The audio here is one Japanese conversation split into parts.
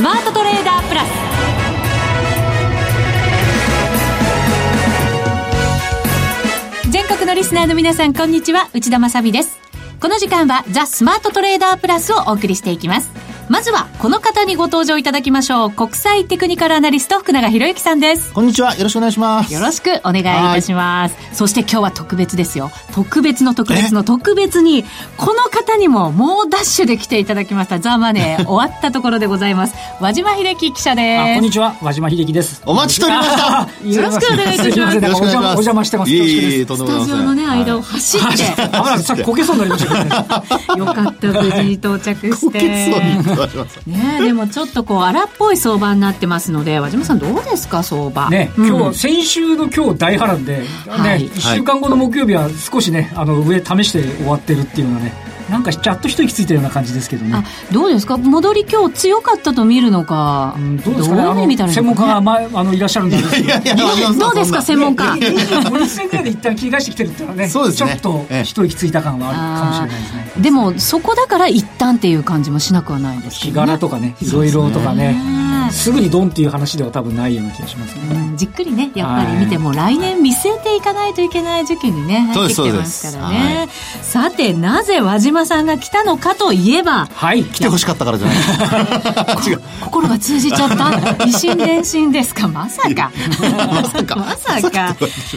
スマートトレーダープラス。全国のリスナーの皆さんこんにちは。内田まさです。この時間はザ・スマートトレーダープラスをお送りしていきます。まずはこの方にご登場いただきましょう。国際テクニカルアナリスト福永博之さんです。こんにちは。よろしくお願いします。よろしくお願いいたします。そして今日は特別ですよ。特別の特別の特別にこの方にももうダッシュで来ていただきました。ザ・マネー。終わったところでございます。和島秀樹記者です。こんにちは。和島秀樹です。お待ちしておりました。よろしくお願いいたします。お邪魔してます。いえいえスタジオのね間を走って、危なくさっきこけそうになりました よかった。無事に到着してねでもちょっとこう荒っぽい相場になってますので和島さんどうですか相場？ね、うん、今日先週の今日大波乱で、ね、はい、1週間後の木曜日は少しねあの上試して終わってるっていうのがねなんかちゃっと一息ついたような感じですけどね。どうですか？戻り今日強かったと見るのか。うん、どうですかね？専門家が、ま、あのいらっしゃるんでど。どうですか？専門家。50銭ぐらいで一旦切り返してきてるっていうのはね。そうですね。ちょっと一息ついた感はあるかもしれないですね。でもそこだから一旦っていう感じもしなくはないですけど、ね。日柄とかね、いろいろとかね。すぐにドンっていう話では多分ないような気がしますね、うん、じっくりねやっぱり見ても来年見据えていかないといけない時期にね入ってきてますからね、はい、さてなぜ和島さんが来たのかといえばはい。来てほしかったからじゃない。心が通じちゃった。一心伝心ですか？まさか。まさか。まさか。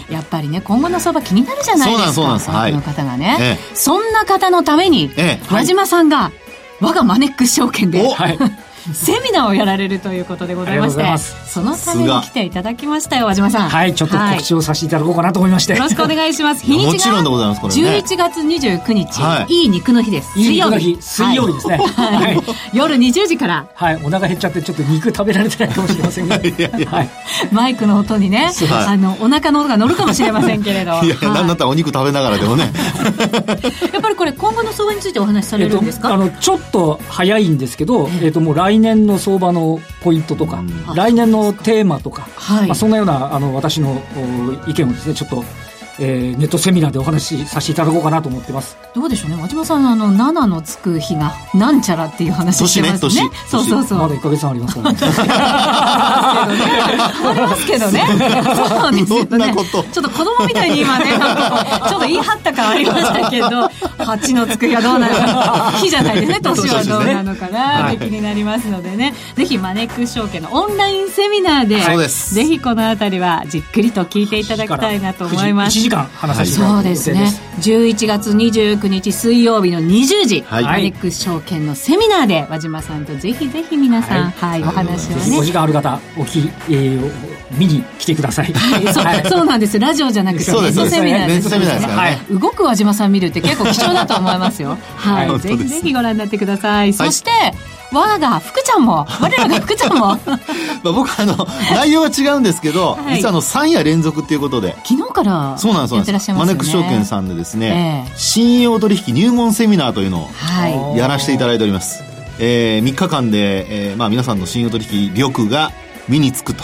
やっぱりね今後の相場気になるじゃないですか。そうなんですはい、の方がね、ええ、そんな方のために、ええ、和島さんが我がマネックス証券で、はいセミナーをやられるということでございましてそのために来ていただきましたよ和島さん。はいちょっと告知をさせていただこうかなと思いまして、よろしくお願いします。日にちが11月29日、はい、いい肉の日です。水曜日。水曜日ですね、はい、夜20時から。はい。お腹減っちゃってちょっと肉食べられてないかもしれません がはい、マイクの音にね、あのお腹の音が乗るかもしれませんけれど。いやいや、なんだったらお肉食べながらでもね。やっぱりこれ今後の相場についてお話しされるんですか、あのちょっと早いんですけど、えっともう来年の相場のポイントとか、来年のテーマとか、はい、まあ、そんなようなあの私の意見をですねちょっとえー、ネットセミナーでお話しさせていただこうかなと思ってます。どうでしょうね。和島さんあの7のつく日がなんちゃらっていう話してますね。ねそうそうそう。まだ1か月ありますからね。ありますけどね。そうなんですよね。ちょっと子供みたいに今ねちょっと言い張った感ありましたけど8のつく日はどうなのか日じゃないですね。年はどうなのかな。って気になりますのでね、ぜひマネックス証券のオンラインセミナーでぜひこの辺りはじっくりと聞いていただきたいなと思います時間話させてい。ただそうですね。11月29日水曜日の20時、はい、マネックス証券のセミナーで和島さんとぜひぜひ皆さん、はい、はい、お話をね。お時間ある方おき、えー、見に来てください、はい、そうそうなんです。ラジオじゃなくてネットセミナーです。ね、はい、動く和島さん見るって結構貴重だと思いますよ。はい、ぜひぜひご覧になってください、そして我が福ちゃんも。我らが福ちゃんも。まあ僕あの 内容は違うんですけど、はい、実はあの3夜連続っていうことで。昨日からそうなんですそうなんです、マネックス証券さんでですね、えー、信用取引入門セミナーというのをやらせていただいております、はい、えー、3日間で、えーまあ、皆さんの信用取引力が身につくと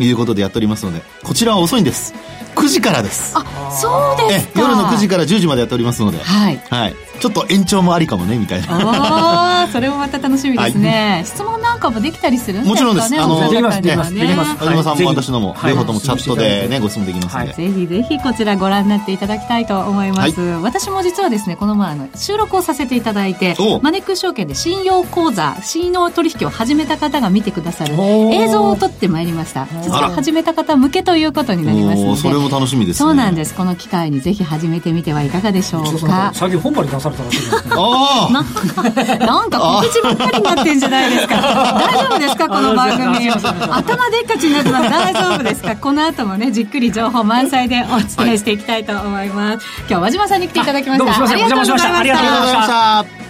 い。うことでやっておりますので、こちらは遅いんです。9時からです。あそうですか。夜の9時から10時までやっておりますので。はい、はいちょっと延長もありかもねみたいな。ああそれもまた楽しみですね、はい、質問なんかもできたりする？んです。かねもちろんですあのできますできます。できます小島さんも私のも両方ともチャットでねご質問できますので、ぜひぜひこちらご覧になっていただきたいと思います、私も実はですねこの前の収録をさせていただいてマネックス証券で信用口座信用取引を始めた方が見てくださる映像を撮ってまいりました。実は始めた方向けということになります。のでそれも楽しみです、そうなんです。この機会にぜひ始めてみてはいかがでしょうか？最近本場に出されたらしいですねなんか告知ばっかりになってんじゃないですか。大丈夫ですかこの番組頭でっかちになってます大丈夫ですか。この後もねじっくり情報満載でお伝えしていきたいと思います、今日は和島さんに来ていただきました。ありがとうございました。ありがとうございました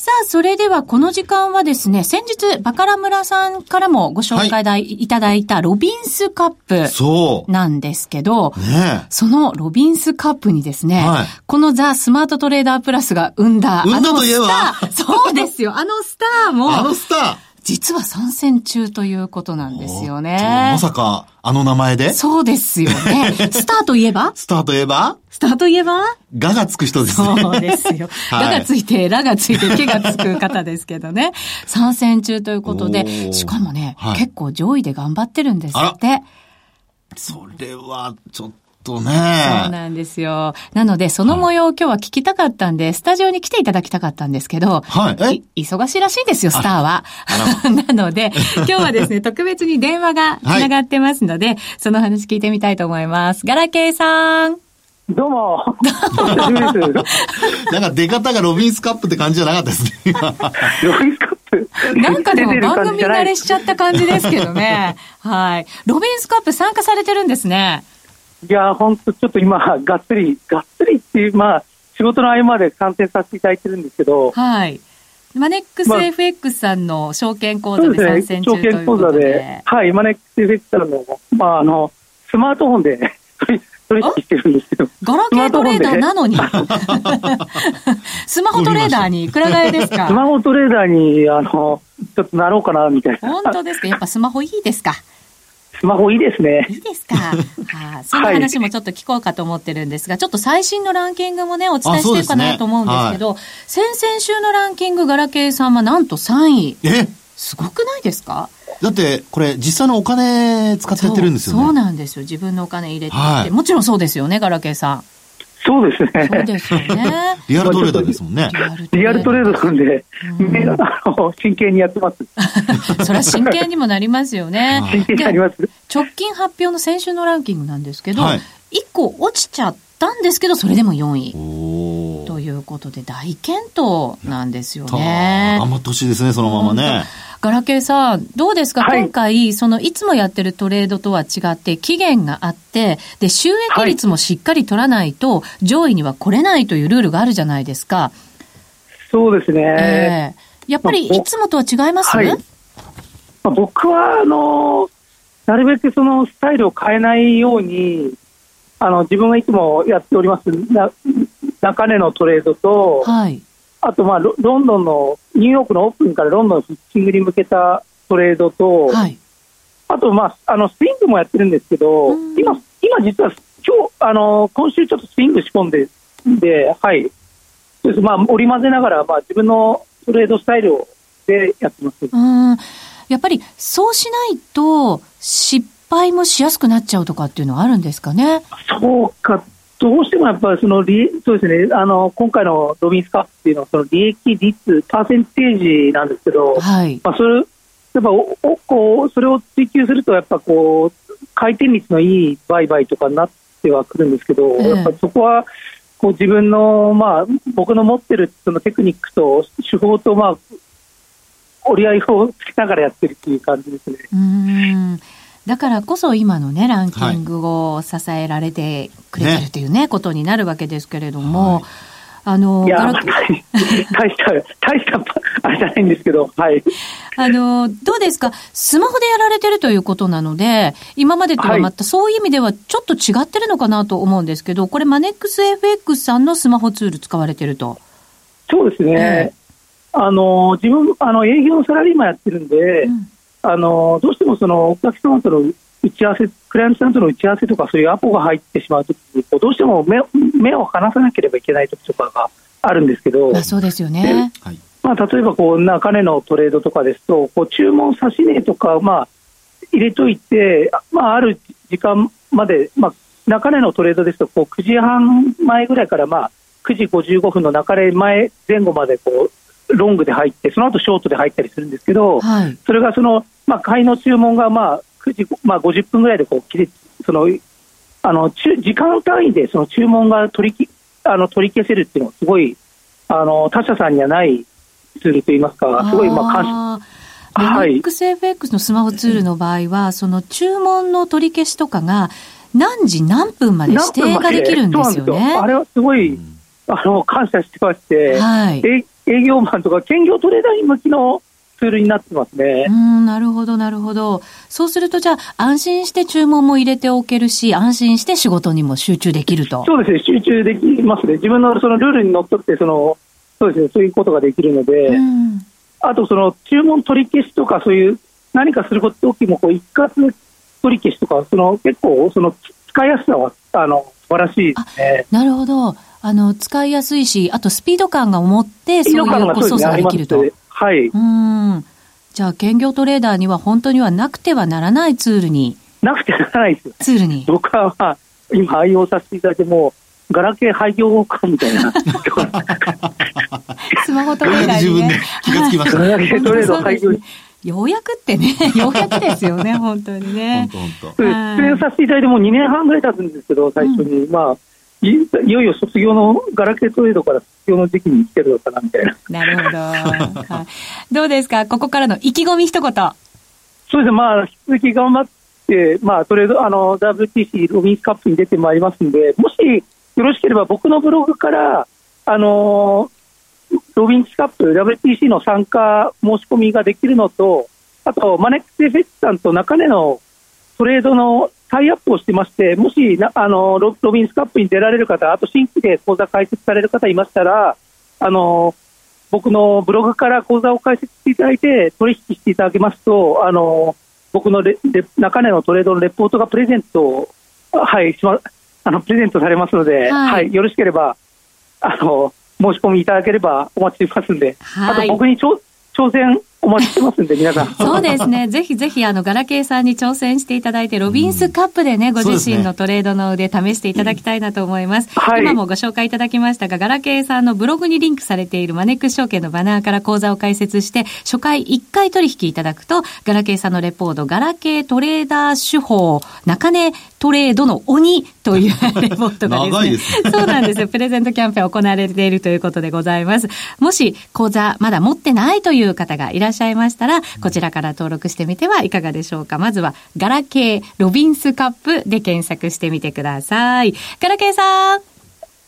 さあ、それではこの時間はですね、先日、バカラ村さんからもご紹介いただいたロビンスカップなんですけど、そね、そのロビンスカップにですね、はい、このザ・スマートトレーダープラスが生んだ、生んだといえば？そうですよ、あのスターも、あのスター実は参戦中ということなんですよね。まさか、あの名前で？そうですよね。スターといえば？スターといえば？スターといえば？ががつく人ですね。そうですよ。ががついて、らがついて、けがつく方ですけどね。参戦中ということで、しかもね、はい、結構上位で頑張ってるんですって。それは、ちょっとね。そうなんですよ。なので、その模様を今日は聞きたかったんで、スタジオに来ていただきたかったんですけど、はい。忙しいらしいんですよ、スターは。なので、今日はですね、特別に電話が繋がってますので、はい、その話聞いてみたいと思います。ガラケーさん。どうも。なんか出方がロビンスカップって感じじゃなかったですね。ロビンスカップ？なんかでも番組慣れしちゃった感じですけどね。はい。ロビンスカップ参加されてるんですね。いや、本当ちょっと今、がっつり、がっつりっていう、まあ、仕事の合間で観戦させていただいてるんですけど。はい。マネックス FX さんの証券口座で参戦中ということで、ね、証券口座で、はい、マネックス FX さんの、まあ、あの、スマートフォンで 取引してるんですけど。ガラケートレーダーなのに。スマホトレーダーにいくら替えですか？スマホトレーダーに、あの、ちょっとなろうかな、みたいな。本当ですか？やっぱスマホいいですか？スマホいいですね。いいですか？は あ、その話もちょっと聞こうかと思ってるんですが、はい、ちょっと最新のランキングもね、お伝えしていくかなと思うんですけど、ねはい、先々週のランキング、ガラケーさんはなんと3位。え？すごくないですか？だって、これ、実際のお金使ってやってるんですよねそ。そうなんですよ。自分のお金入れて、はい、もちろんそうですよね、ガラケーさん。そうですね。そうですよ ね。リアルトレーダーですもんね。リアルトレーダーなんで、うん、あの真剣にやってます。それは真剣にもなりますよね。真剣になります。直近発表の先週のランキングなんですけど、はい、1個落ちちゃったんですけど、それでも4位。ということで、大健闘なんですよね。頑張ってほしいですね、そのままね。ガラケーさん、どうですか、はい、今回、そのいつもやってるトレードとは違って、期限があって、で、収益率もしっかり取らないと、上位には来れないというルールがあるじゃないですか。そうですね。えー、やっぱりいつもとは違います、はい、まあ、僕は、あの、なるべくそのスタイルを変えないように、あの自分がいつもやっておりますな中根のトレードと、はい、あと、まあロ、ロンドンの、ニューヨークのオープンからロンドンのフィッチングに向けたトレードと、はい、あと、まあ、あの、スイングもやってるんですけど、今、今実は、今日、あの、今週ちょっとスイング仕込んで、で、はい。ですまあ、織り交ぜながら、まあ、自分のトレードスタイルでやってます。うんやっぱり、そうしないと、失敗もしやすくなっちゃうとかっていうのはあるんですかね？そうかどうしてもやっぱりそのそうですね、あの今回のロビンスカップっていうのは、その利益率、パーセンテージなんですけど、はい、まあ、それやっぱおおこうそれを追求すると、やっぱこう、回転率のいい売買とかになってはくるんですけど、えー、やっぱそこはこう自分の、まあ、僕の持ってるそのテクニックと手法と、まあ、折り合いをつけながらやってるっていう感じですね。うんだからこそ今のね、ランキングを支えられてくれてるというね、ねことになるわけですけれども、はいあの、いや、大した、大した、あれじゃないんですけど、はい。あの、どうですか？スマホでやられてるということなので、今までとはまたそういう意味ではちょっと違ってるのかなと思うんですけど、これマネックス FX さんのスマホツール使われてると。そうですね。えー、あの、自分、あの、営業のサラリーマンやってるんで、うんあのどうしてもそのお客様との打ち合わせ、クライアントさんとの打ち合わせとか、そういうアポが入ってしまうときに、どうしても目目を離さなければいけないときとかがあるんですけど、あそうですよね。まあ、例えばこう、中根のトレードとかですと、こう注文差し値とか、まあ、入れといて、まあ、ある時間まで、まあ、中根のトレードですと、こう9時半前ぐらいから、まあ、9時55分の中根前前後までこうロングで入って、その後ショートで入ったりするんですけど、はい、それがその、まあ、買いの注文がまあ9時、まあ、50分ぐらいでこう切れそのあの時間単位でその注文が取りあの取り消せるっていうのは、すごいあの他社さんにはないツールといいますか、すごいまあ感謝。はい、XFX のスマホツールの場合は、その注文の取り消しとかが、何時何分まで指定ができるんですよね。あれはすごい、あの感謝してまして、はい、営業マンとか兼業トレーダーに向きのツールになってますね。うん、なるほど、なるほど。そうすると、じゃあ、安心して注文も入れておけるし、安心して仕事にも集中できると。そうですね、集中できますね。自分のそのルールにのっとって、その、そうですね、そういうことができるので、うん、あと、その、注文取り消しとか、そういう、何かするときも、こう、一括取り消しとか、その、結構、その、使いやすさは、あの、素晴らしいですね。なるほど。あの、使いやすいし、あとスピード感が持って、そういう操作ができると。はい。うん。じゃあ、兼業トレーダーには本当にはなくてはならないツールに。なくてはならないですよ。ツールに。僕は、まあ、今愛用させていただいても、ガラケー廃業かみたいな。スマホトレーダーに、ね、自分で気がつきました、ガラケートレーダー廃業ようやくってね、ようやくですよね、本当にね。本当本当。出演させていただいてもう2年半ぐらい経つんですけど、最初に。うん、まあ、いよいよ卒業のガラケートレードから卒業の時期に来てるのかなみたいな。なるほど。はい、どうですか？ここからの意気込み一言。そうですね。まあ、引き続き頑張って、まあ、トレード、あの、WTC ロビンスカップに出てまいりますんで、もしよろしければ僕のブログから、あのロビンスカップ WTC の参加申し込みができるのと、あと、マネックス FX さんと中根のトレードのタイアップをしてまして、もしあのロロビンスカップに出られる方、あと新規で口座開設される方いましたら、あの僕のブログから口座を開設していただいて、取引していただけますと、あの僕のレレ中根のトレードのレポートがプレゼント、はい、しまあのプレゼントされますので、はい、はい、よろしければあの申し込みいただければお待ちしてますんで、はい、あと僕に挑戦お待ちしてますんで、皆さん。そうですね。ぜひぜひ、あの、ガラケーさんに挑戦していただいて、ロビンスカップでね、ご自身のトレードの腕試していただきたいなと思います。はい、今もご紹介いただきましたが、ガラケーさんのブログにリンクされているマネックス証券のバナーから講座を開設して、初回1回取引いただくと、ガラケーさんのレポート、ガラケートレーダー手法、中根トレードの鬼というレポートがですね、すねそうなんですよ。プレゼントキャンペーン行われているということでございます。もし、講座まだ持ってないという方がいらっしゃいましたら、こちらから登録してみてはいかがでしょうか。まずは、ガラケーロビンスカップで検索してみてください。ガラケーさん。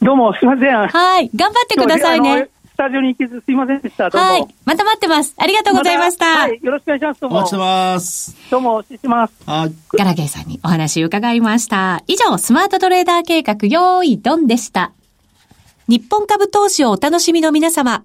どうも、すいません。はい。頑張ってくださいね。スタジオに行けずすいませんでした。はい。また待ってます。ありがとうございました。ま、はい。よろしくお願いします。どうも。お待ちしてます。どうも、失礼します。はい。ガラケーさんにお話伺いました。以上、スマートトレーダー計画、用意ドンでした。日本株投資をお楽しみの皆様。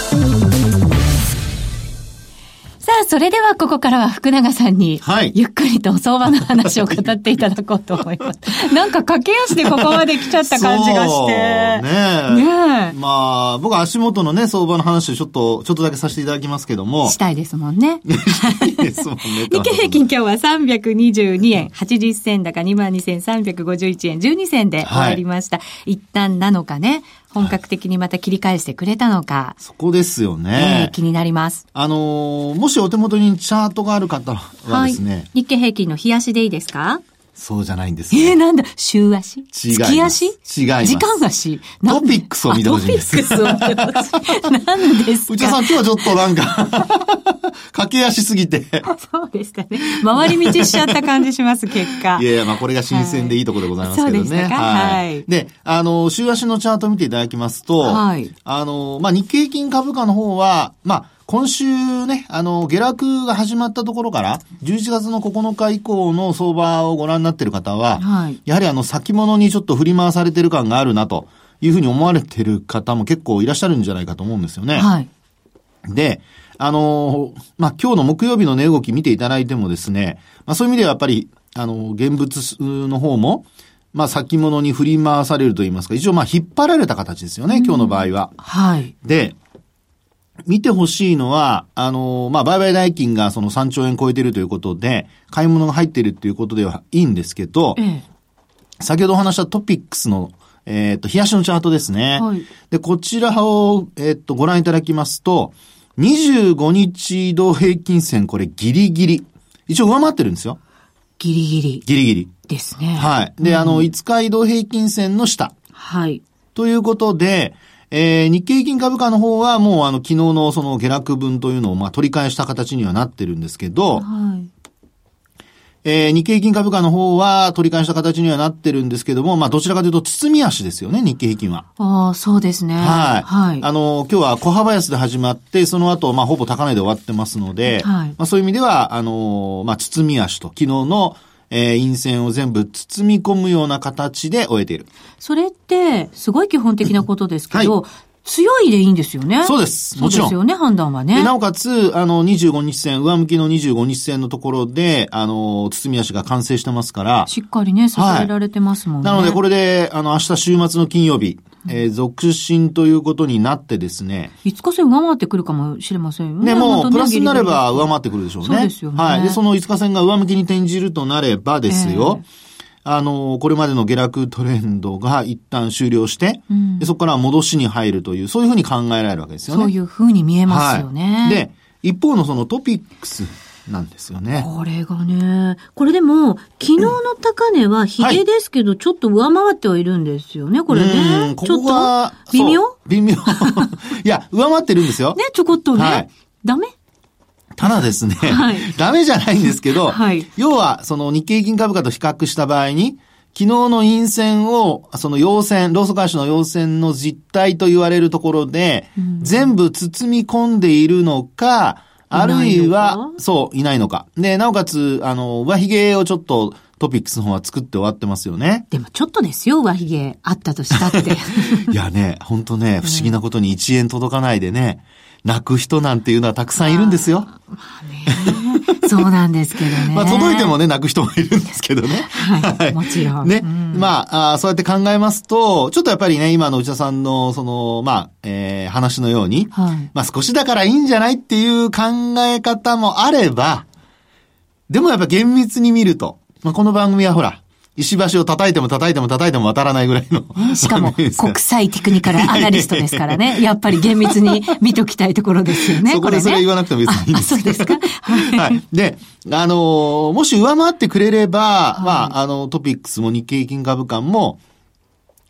それではここからは福永さんに、はい、ゆっくりと相場の話を語っていただこうと思います。なんか駆け足でここまで来ちゃった感じがして。ねえ。ねえ。まあ、僕足元のね、相場の話をちょっと、ちょっとだけさせていただきますけども。したいですもんね。したいですもんね。日経平均今日は322円80銭高22,351円12銭で終わりました。はい、一旦なのかね、本格的にまた切り返してくれたのか。そこですよね。えー、気になります。あのー、もしお手元にチャートがある方はですね。はい、日経平均の冷やしでいいですか？そうじゃないんです、ね、えー、なんだ週足？違い月足？違い時間足？トピックスを見てほしいんです。トピックスを見てほしい。何ですか内田さん今日はちょっとなんか 駆け足すぎてそうでしたね。回り道しちゃった感じします、結果。いやいや、まあこれが新鮮でいいところでございますけどね。はい、はい。で、あの、週足のチャート見ていただきますと、はい。あの、まあ日経平均株価の方は、まあ、今週ね、あの、下落が始まったところから、11月の9日以降の相場をご覧になっている方は、はい、やはりあの、先物にちょっと振り回されてる感があるなというふうに思われてる方も結構いらっしゃるんじゃないかと思うんですよね。はい。で、あのまあ、今日の木曜日の値動き見ていただいてもですね、まあ、そういう意味ではやっぱり、あの、現物の方も、まあ、先物に振り回されると言いますか、一応まあ、引っ張られた形ですよね、今日の場合は。はい。で、見てほしいのは、あの、まあ、売買代金がその3兆円超えてるということで、買い物が入ってるっていうことではいいんですけど、ええ、先ほどお話したトピックスの、えっ、ー、と、冷やしのチャートですね。はい、で、こちらを、えっ、ー、と、ご覧いただきますと、25日移動平均線、これギリギリ。一応上回ってるんですよ。ギリギリ。ギリギリ。ですね。はい。で、うん、あの、5日移動平均線の下。はい。ということで、えー、日経平均株価の方はもうあの昨日のその下落分というのをまあ取り返した形にはなってるんですけど、はい。えー、日経平均株価の方は取り返した形にはなってるんですけども、まあどちらかというと包み足ですよね、日経平均は。ああ、そうですね。はい。はい。あの、今日は小幅安で始まって、その後、まあほぼ高値で終わってますので、はい。まあそういう意味では、あの、まあ包み足と、昨日のえー、陰線を全部包み込むような形で終えている。それって、すごい基本的なことですけど、はい強いでいいんですよね。そうです。もちろん。そうですよね、判断はね。なおかつ、あの、25日線、上向きの25日線のところで、あの、包み足が完成してますから。しっかりね、支えられてますもんね。はい、なので、これで、あの、明日週末の金曜日、えー、続進ということになってですね。5日線上回ってくるかもしれませんよね。ね、もう、プラスになれば上回ってくるでしょうね。そうですよね。はい。で、その5日線が上向きに転じるとなればですよ。えーあの、これまでの下落トレンドが一旦終了して、うん、でそこから戻しに入るという、そういうふうに考えられるわけですよね。そういうふうに見えますよね。はい、で、一方のそのトピックスなんですよね。これがね、これでも、昨日の高値はヒゲですけど、ちょっと上回ってはいるんですよね、これね。ここちょっと、微妙？微妙。いや、上回ってるんですよ。ね、ちょこっとね。はい、ダメ？ただですね、はい、ダメじゃないんですけど、はい、要は、その日経平均株価と比較した場合に、昨日の陰線を、その陽線、ローソク足の陽線の実態と言われるところで、うん、全部包み込んでいるのか、あるいは、そう、いないのか。で、なおかつ、あの、上髭をちょっと、トピックスの方は作って終わってますよね。でもちょっとですよ、上髭あったとしたって。いやね、ほんとね、不思議なことに1円届かないでね、泣く人なんていうのはたくさんいるんですよ。まあね。そうなんですけどね。まあ届いてもね、泣く人もいるんですけどね。はい。もちろん。ね。うん、まああ、そうやって考えますと、ちょっとやっぱりね、今の内田さんの、その、まあ、えー、話のように、はい、まあ少しだからいいんじゃないっていう考え方もあれば、でもやっぱ厳密に見ると、まあこの番組はほら、石橋を叩いても叩いても叩いても渡らないぐらいの。しかも、国際テクニカルアナリストですからね。やっぱり厳密に 見ときたいところですよね。そこでそれ言わなくても別にいいんですそうですか。はい。で、あのー、もし上回ってくれれば、はい、まあ、あの、トピックスも日経平均株価も、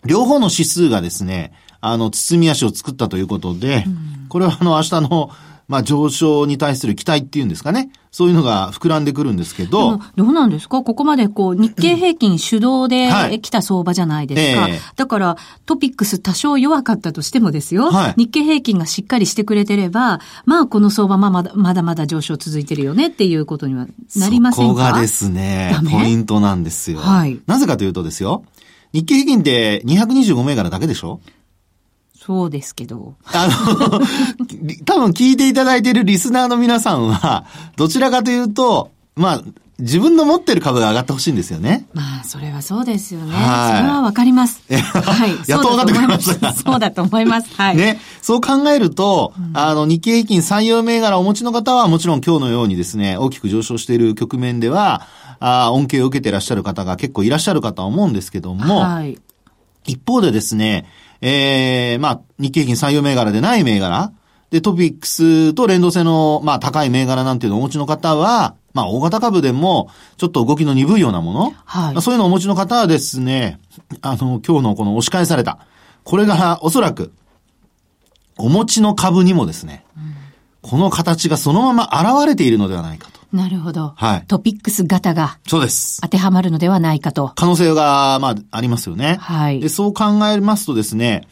両方の指数がですね、あの、包み足を作ったということで、うん、これはあの、明日のまあ上昇に対する期待っていうんですかね。そういうのが膨らんでくるんですけど。どうなんですか？ここまでこう日経平均主導で来た相場じゃないですか。はいえー、だからトピックス多少弱かったとしてもですよ。はい、日経平均がしっかりしてくれてれば、まあこの相場まままだまだ上昇続いてるよねっていうことにはなりませんか？そこがですね、ポイントなんですよ。はい。なぜかというとですよ。日経平均って225銘柄だけでしょ？そうですけど。あの、多分聞いていただいているリスナーの皆さんは、どちらかというと、まあ、自分の持ってる株が上がってほしいんですよね。まあ、それはそうですよね。はい、それはわかります。はい。やっと分かってくれました。そうだと思います。はい。ね。そう考えると、うん、あの、日経平均採用銘柄をお持ちの方はもちろん今日のようにですね、大きく上昇している局面では、あ恩恵を受けていらっしゃる方が結構いらっしゃるかとは思うんですけども、はい。一方でですね、えー、まあ、日経平均採用銘柄でない銘柄、で、トピックスと連動性の、まあ、高い銘柄なんていうのをお持ちの方は、まあ、大型株でも、ちょっと動きの鈍いようなもの。はい。まあ、そういうのをお持ちの方はですね、あの、今日のこの押し返された。これが、おそらく、お持ちの株にもですね、うん、この形がそのまま現れているのではないかと。なるほど。はい。トピックス型が。そうです。当てはまるのではないかと。可能性が、まあ、ありますよね。はい。で、そう考えますとですね、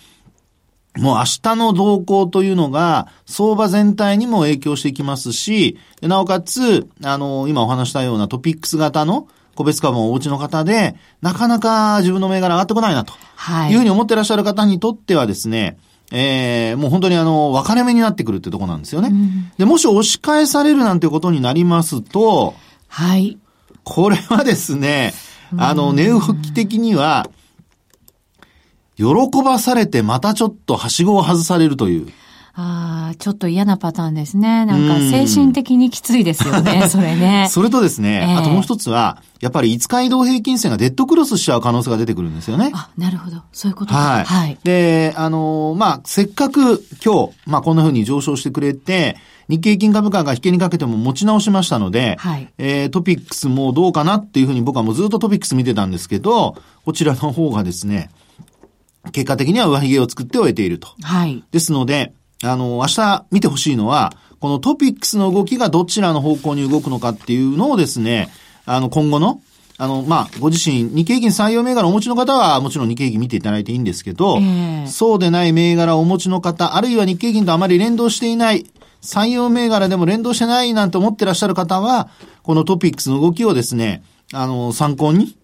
もう明日の動向というのが、相場全体にも影響していきますし、なおかつ、あの、今お話したようなトピックス型の個別株をお持ちの方で、なかなか自分の銘柄上がってこないなと。はい。いうふうに思ってらっしゃる方にとってはですね、ええー、もう本当にあの、分かれ目になってくるってとこなんですよね。うん、で、もし押し返されるなんてことになりますと、はい。これはですね、あの、値動き的には、喜ばされてまたちょっとはしごを外されるという。ああ、ちょっと嫌なパターンですね。なんか精神的にきついですよね、それね。それとですね、えー、あともう一つは、やっぱり5日移動平均線がデッドクロスしちゃう可能性が出てくるんですよね。あ、なるほど。そういうことはい。はい。で、あのー、まあ、せっかく今日、まあ、こんな風に上昇してくれて、日経平均株価が引けにかけても持ち直しましたので、はい、えー、トピックスもどうかなっていうふうに僕はもうずっとトピックス見てたんですけど、こちらの方がですね、結果的には上髭を作って終えていると。はい。ですので、あの、明日見てほしいのは、このトピックスの動きがどちらの方向に動くのかっていうのをですね、あの、今後の、あの、まあ、ご自身、日経平均採用銘柄をお持ちの方は、もちろん日経平均見ていただいていいんですけど、えー、そうでない銘柄をお持ちの方、あるいは日経平均とあまり連動していない、採用銘柄でも連動してないなんて思ってらっしゃる方は、このトピックスの動きをですね、あの、参考に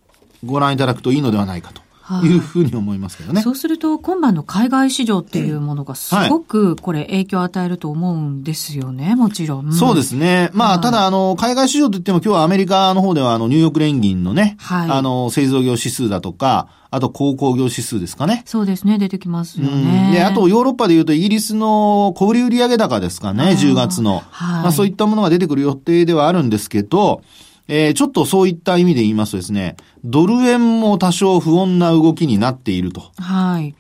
ご覧いただくといいのではないかと。いうふうに思いますけどね。そうすると、今晩の海外市場っていうものがすごくこれ影響を与えると思うんですよね、もちろん。そうですね。まあ、ただ、あの、海外市場といっても今日はアメリカの方では、あの、ニューヨーク連銀のね、はい、あの、製造業指数だとか、あと、鉱工業指数ですかね。そうですね、出てきますよね。で、あと、ヨーロッパで言うと、イギリスの小売売上高ですかね、10月の。はい、まあ、そういったものが出てくる予定ではあるんですけど、えー、ちょっとそういった意味で言いますとですね、ドル円も多少不穏な動きになっていると。はい。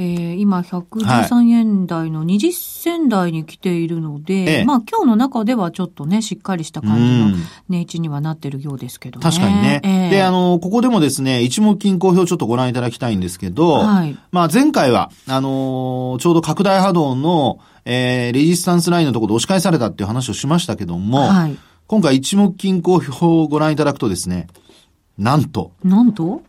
えー、今113円台の20銭台に来ているので、はい、まあ今日の中ではちょっとね、しっかりした感じの値打ちにはなってるようですけどね。確かにね。えー、で、あの、ここでもですね、一目金公表ちょっとご覧いただきたいんですけど、はい、まあ前回は、あのー、ちょうど拡大波動の、えー、レジスタンスラインのところで押し返されたっていう話をしましたけども、はい、今回一目金公表をご覧いただくとですね、なんと。なんと？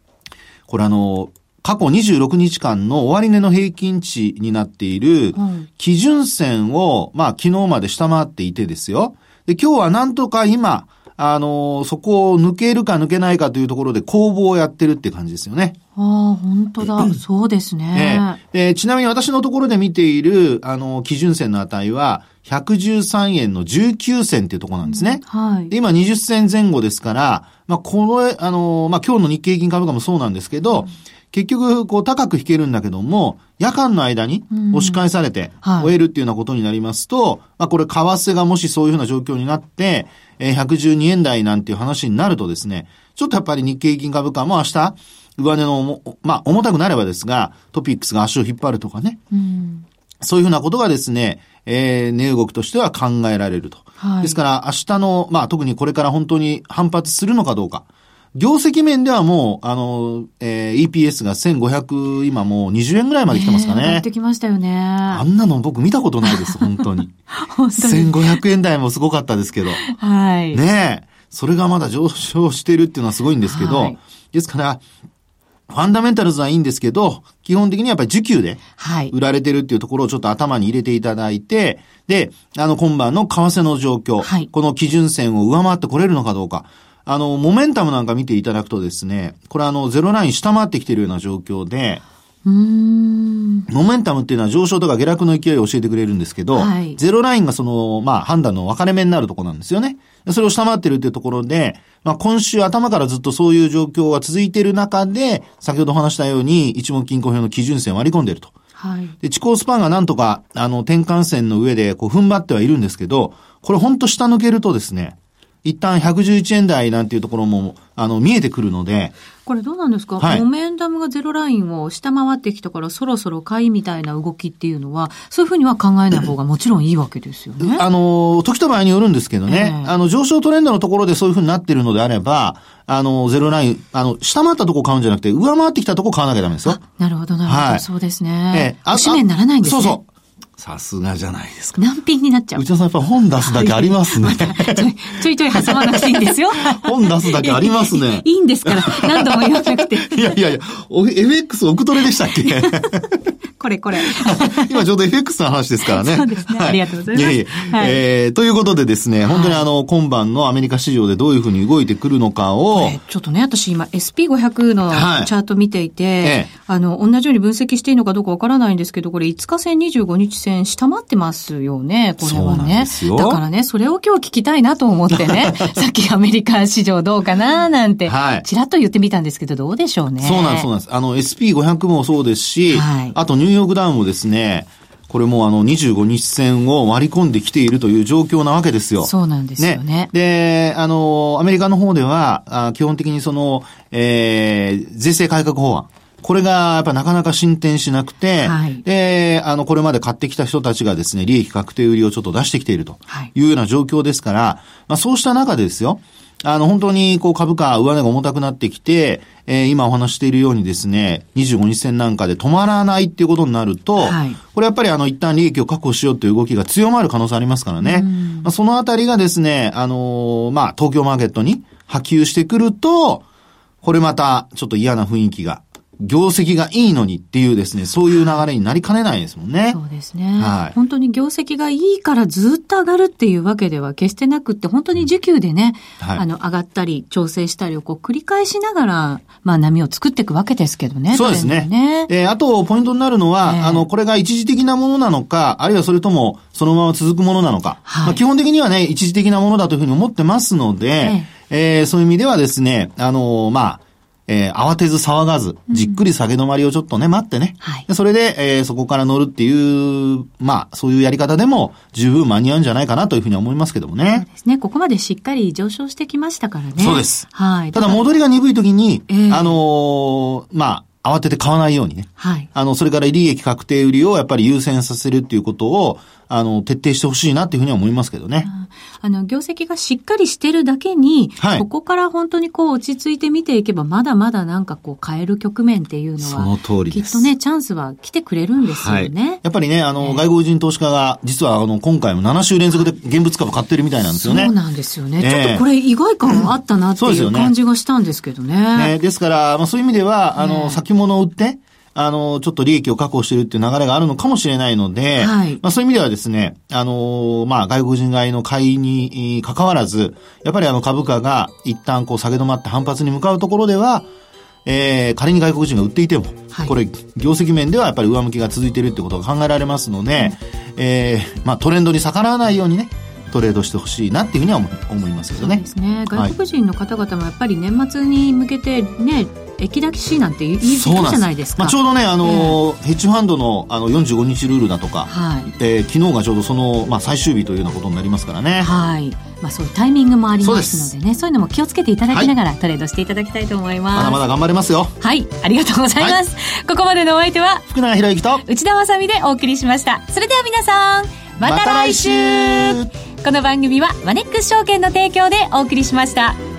これあの、過去26日間の終値の平均値になっている基準線を、まあ昨日まで下回っていてですよ。で、今日はなんとか今、あの、そこを抜けるか抜けないかというところで攻防をやってるって感じですよね。ああ、本当だ。そうですね。えー、ちなみに私のところで見ている、あの、基準線の値は、113円の19銭っていうところなんですね。うん、はい。で、今20銭前後ですから、まあ、この、あの、まあ、今日の日経平均株価もそうなんですけど、うん結局、こう、高く引けるんだけども、夜間の間に押し返されて、終えるっていうようなことになりますと、はい、まあ、これ、為替がもしそういうふうな状況になって、えー、112円台なんていう話になるとですね、ちょっとやっぱり日経平均株価も明日、上値のまあ、重たくなればですが、トピックスが足を引っ張るとかね。うん、そういうふうなことがですね、えー、値動きとしては考えられると。はい、ですから、明日の、まあ、特にこれから本当に反発するのかどうか。業績面ではもう、あの、えー、EPS が1500、今もう20円ぐらいまで来てますかね。上ってきましたよね。あんなの僕見たことないです、本当に。本当に。1500円台もすごかったですけど。はい。ねえ。それがまだ上昇してるっていうのはすごいんですけど、はい、ですから、ファンダメンタルズはいいんですけど、基本的にはやっぱり需給で、売られてるっていうところをちょっと頭に入れていただいて、で、あの、今晩の為替の状況、はい、この基準線を上回ってこれるのかどうか、あの、モメンタムなんか見ていただくとですね、これあの、ゼロライン下回ってきているような状況で、モメンタムっていうのは上昇とか下落の勢いを教えてくれるんですけど、はい、ゼロラインがその、まあ判断の分かれ目になるところなんですよね。それを下回ってるっていうところで、まあ今週頭からずっとそういう状況が続いている中で、先ほど話したように一目金庫表の基準線を割り込んでいると。はい。で、地高スパンがなんとか、あの、転換線の上でこう踏ん張ってはいるんですけど、これほんと下抜けるとですね、一旦111円台なんていうところも、あの、見えてくるので。これどうなんですか、はい、モメンタムがゼロラインを下回ってきたからそろそろ買いみたいな動きっていうのは、そういうふうには考えない方がもちろんいいわけですよね。あの、時と場合によるんですけどね、えー、あの、上昇トレンドのところでそういうふうになってるのであれば、あの、ゼロライン、あの、下回ったとこ買うんじゃなくて、上回ってきたとこ買わなきゃダメですよ。なるほど、なるほど、はい。そうですね。えー、あ、締めにならないんですね。そうそう。さすがじゃないですか。難品になっちゃう。内田さんやっぱ本出すだけありますね。ちょいちょい挟まなくていいんですよ。本出すだけありますね。いいんですから。何度も言わなくて。いやいやいや、FX 奥取れでしたっけ？これこれ。今ちょうど FX の話ですからね。そうですね。ありがとうございます。いえいえはい、えー、ということでですね、本当にあの、今晩のアメリカ市場でどういうふうに動いてくるのかを。ちょっとね、私今 SP500 のチャート見ていて、はいええ、あの、同じように分析していいのかどうかわからないんですけど、これ5日線25日線下回ってますよね、これはね。だからね、それを今日聞きたいなと思ってね、さっきアメリカ市場どうかななんて、ちらっと言ってみたんですけど、どうでしょうね。そうなんです、そうなんです。あの、SP500 もそうですし、はい、あとニューヨークダウンもですね、これもあの25日線を割り込んできているという状況なわけですよ。そうなんですよね。ねで、あの、アメリカの方では、あ基本的にその、えー、税制改革法案。これがやっぱなかなか進展しなくて、はい、で、あの、これまで買ってきた人たちがですね、利益確定売りをちょっと出してきているというような状況ですから、まあそうした中でですよ、あの、本当に、こう、株価、上値が重たくなってきて、えー、今お話しているようにですね、25日線なんかで止まらないっていうことになると、はい、これやっぱりあの、一旦利益を確保しようという動きが強まる可能性ありますからね。まあ、そのあたりがですね、あのー、まあ、東京マーケットに波及してくると、これまた、ちょっと嫌な雰囲気が業績がいいのにっていうですね、そういう流れになりかねないですもんね。そうですね。はい。本当に業績がいいからずっと上がるっていうわけでは決してなくって、本当に需給でね、はい、あの、上がったり、調整したりをこう繰り返しながら、まあ波を作っていくわけですけどね。そうですね。ねえー、あと、ポイントになるのは、えー、あの、これが一時的なものなのか、あるいはそれともそのまま続くものなのか。はい、まあ、基本的にはね、一時的なものだというふうに思ってますので、えー、えー、そういう意味ではですね、あのまあ、えー、慌てず騒がず、じっくり下げ止まりをちょっとね、待ってね。はい、それで、えー、そこから乗るっていう、まあ、そういうやり方でも十分間に合うんじゃないかなというふうに思いますけどもね。そうですね。ここまでしっかり上昇してきましたからね。そうです。はい。ただ戻りが鈍い時に、えー、あのー、まあ、慌てて買わないようにね。はい。あの、それから利益確定売りをやっぱり優先させるっていうことを、あの、徹底してほしいなっていうふうには思いますけどね。あの、業績がしっかりしてるだけに、はい、ここから本当にこう落ち着いて見ていけば、まだまだなんかこう変える局面っていうのは、その通りきっとね、チャンスは来てくれるんですよね。はい、やっぱりね、あの、外国人投資家が、実はあの、今回も7週連続で現物株買ってるみたいなんですよね。そうなんですよね。えー、ちょっとこれ意外感あったなっていう感じがしたんですけどね。ねですから、まあそういう意味では、あの、先物を売って、あの、ちょっと利益を確保しているっていう流れがあるのかもしれないので、はい、まあそういう意味ではですね、あの、まあ外国人買いの買いに関わらず、やっぱりあの株価が一旦こう下げ止まって反発に向かうところでは、えー、仮に外国人が売っていても、はい、これ、業績面ではやっぱり上向きが続いているってことが考えられますので、うん、えー、まあトレンドに逆らわないようにね、トレードしてほしいなっていうふうには思いますけどね。そうですね。外国人の方々もやっぱり年末に向けてね、駅抱きしなんて言い時期じゃないですか。まあ、ちょうどね、あの、えー、ヘッジファンドのあの45日ルールだとか、はい、えー、昨日がちょうどその、まあ、最終日というようなことになりますからね。はい。まあ、そういうタイミングもありますのでね、そういうのも気をつけていただきながら、トレードしていただきたいと思います。まだまだ頑張れますよ。はい。ありがとうございます。はい、ここまでのお相手は、福永博之と内田まさでお送りしました。それでは皆さん、また来週ま、この番組はマネックス証券の提供でお送りしました。